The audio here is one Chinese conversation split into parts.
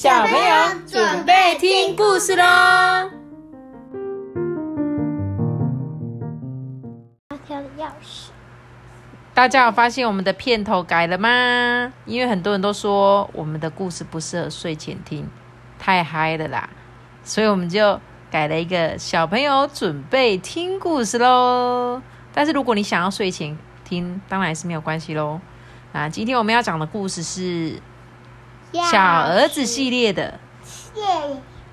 小朋友准备听故事喽！挑的钥匙，大家有发现我们的片头改了吗？因为很多人都说我们的故事不适合睡前听，太嗨了啦，所以我们就改了一个小朋友准备听故事喽。但是如果你想要睡前听，当然是没有关系喽。那今天我们要讲的故事是小儿子系列的耶！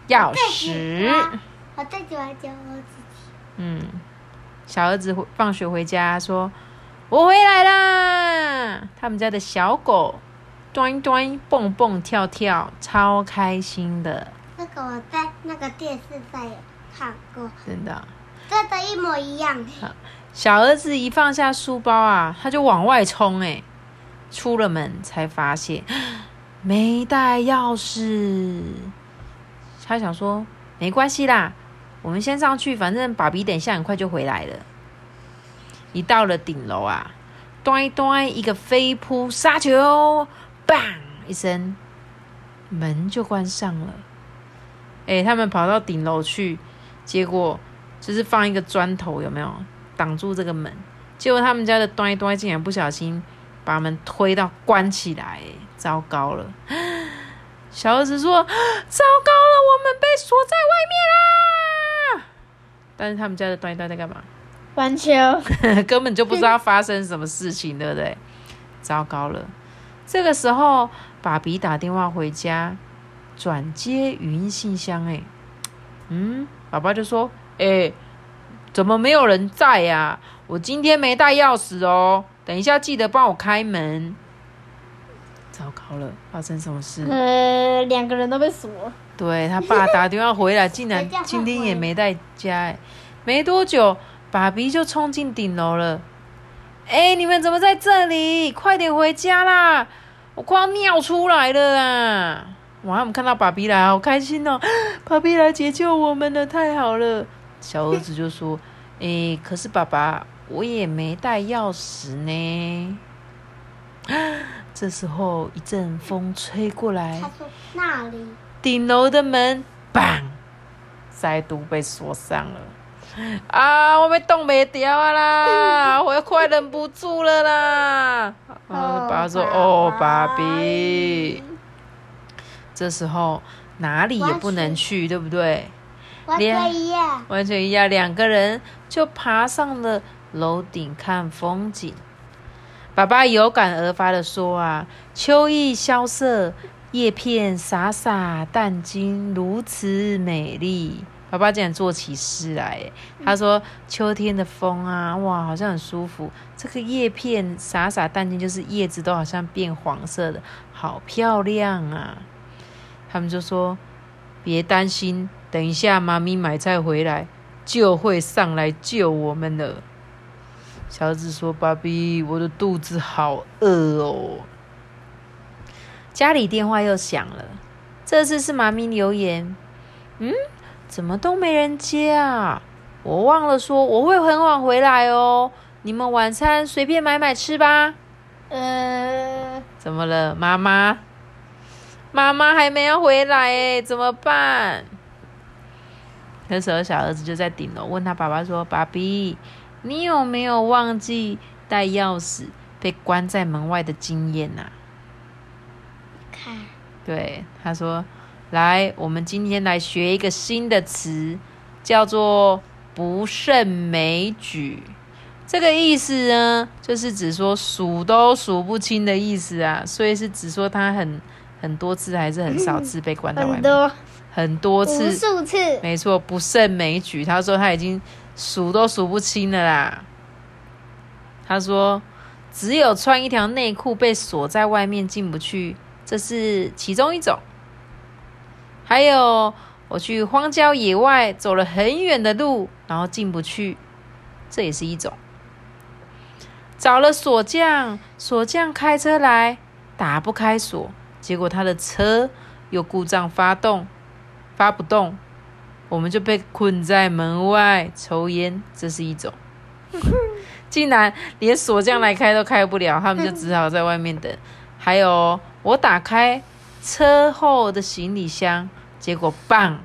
钥匙。我最喜欢教我自己。嗯，小儿子放学回家说：“我回来啦！”他们家的小狗端端蹦蹦跳跳，超开心的，那个我在那个电视上也看过，真的。真的，一模一样。小儿子一放下书包啊，他就往外冲，哎，出了门才发现没带钥匙。他想说没关系啦，我们先上去，反正爸比等下很快就回来了。一到了顶楼啊，端端一个飞扑杀球，砰一声，门就关上了。哎，他们跑到顶楼去，结果就是放一个砖头，有没有？挡住这个门，结果他们家的端端竟然不小心把门推到关起来，糟糕了！小儿子说：“糟糕了，我们被锁在外面啦！”但是他们家的端端在干嘛？玩球，根本就不知道发生什么事情，对不对？糟糕了！这个时候，爸比打电话回家，转接语音信箱，哎，嗯，爸爸就说：“哎。”怎么没有人在呀？我今天没带钥匙哦，等一下记得帮我开门。糟糕了，发生什么事？呃，两个人都被锁。对他爸打电话回来，竟然 今天也没在家。哎，没多久，爸比就冲进顶楼了。哎，你们怎么在这里？快点回家啦！我快要尿出来了啊！哇，我们看到爸比来，好开心哦！爸比来解救我们了，太好了。小儿子就说：“诶，可是爸爸，我也没带钥匙呢。”这时候一阵风吹过来，他说：“那里顶楼的门，砰，再度被锁上了。啊，我被冻没掉啊啦！我要快忍不住了啦！”爸爸说：“哦，爸比。”这时候哪里也不能去，对不对？完全一样，完全一样。两个人就爬上了楼顶看风景。爸爸有感而发的说：“啊，秋意萧瑟，叶片洒洒，淡金如此美丽。”爸爸竟然做起诗来，他说：“秋天的风啊，哇，好像很舒服。这个叶片洒洒淡金，就是叶子都好像变黄色的，好漂亮啊。”他们就说：“别担心。”等一下，妈咪买菜回来就会上来救我们了。小儿子说：“爸比，我的肚子好饿哦。”家里电话又响了，这次是妈咪留言：“嗯，怎么都没人接啊？我忘了说我会很晚回来哦。你们晚餐随便买买吃吧。”嗯，怎么了，妈妈？妈妈还没有回来哎，怎么办？那时候，小儿子就在顶楼问他爸爸说：“爸比，你有没有忘记带钥匙被关在门外的经验呐？”看，对，他说：“来，我们今天来学一个新的词，叫做‘不胜枚举’。这个意思呢，就是指说数都数不清的意思啊。所以是指说他很很多次还是很少次被关在外面。”很多次，无数次，没错，不胜枚举。他说他已经数都数不清了啦。他说，只有穿一条内裤被锁在外面进不去，这是其中一种。还有，我去荒郊野外走了很远的路，然后进不去，这也是一种。找了锁匠，锁匠开车来，打不开锁，结果他的车又故障发动。发不动，我们就被困在门外抽烟，这是一种。竟然连锁匠来开都开不了，他们就只好在外面等。还有，我打开车后的行李箱，结果棒，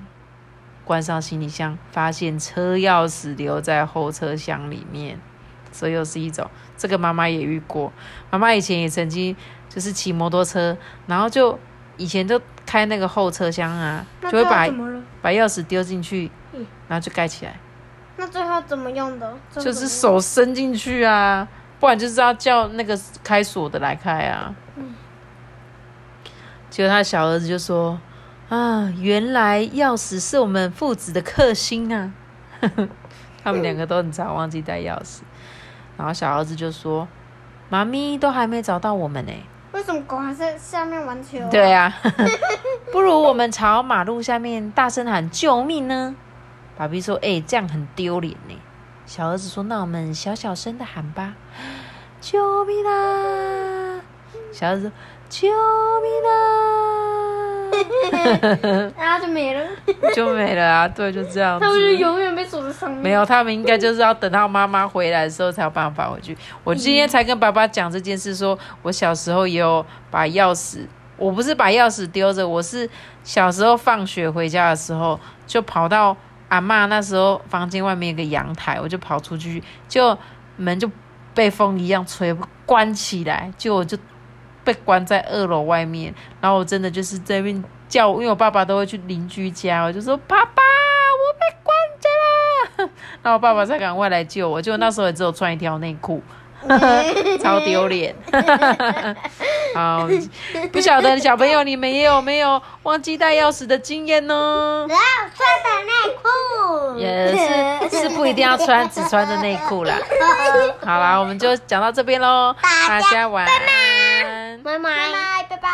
关上行李箱，发现车钥匙留在后车厢里面，这又是一种。这个妈妈也遇过，妈妈以前也曾经就是骑摩托车，然后就以前就开那个后车厢啊，就会把把钥匙丢进去，然后就盖起来。那最后怎么用的？就是手伸进去啊，不然就是要叫那个开锁的来开啊。结果他小儿子就说：“啊，原来钥匙是我们父子的克星啊！” 他们两个都很常忘记带钥匙。然后小儿子就说：“妈咪都还没找到我们呢，为什么狗还在下面玩球？”对啊，不如我们朝马路下面大声喊救命呢？爸比说：“哎，这样很丢脸呢。”小儿子说：“那我们小小声的喊吧，救命啊！”小儿子说：“救命啊！” 然后就没了，就没了啊！对，就这样。他们就永远被锁在上面。没有，他们应该就是要等到妈妈回来的时候才有办法回去。我今天才跟爸爸讲这件事，说我小时候也有把钥匙，我不是把钥匙丢着，我是小时候放学回家的时候，就跑到阿妈那时候房间外面有个阳台，我就跑出去，就门就被风一样吹关起来，就我就。被关在二楼外面，然后我真的就是在那边叫，因为我爸爸都会去邻居家，我就说爸爸，我被关着了，然后我爸爸才赶快来救我，就那时候也只有穿一条内裤，超丢脸。好，不晓得小朋友你们也有没有忘记带钥匙的经验呢？只要穿的内裤，也是是不一定要穿，只穿着内裤啦。好啦，我们就讲到这边喽，大家晚安。妈妈。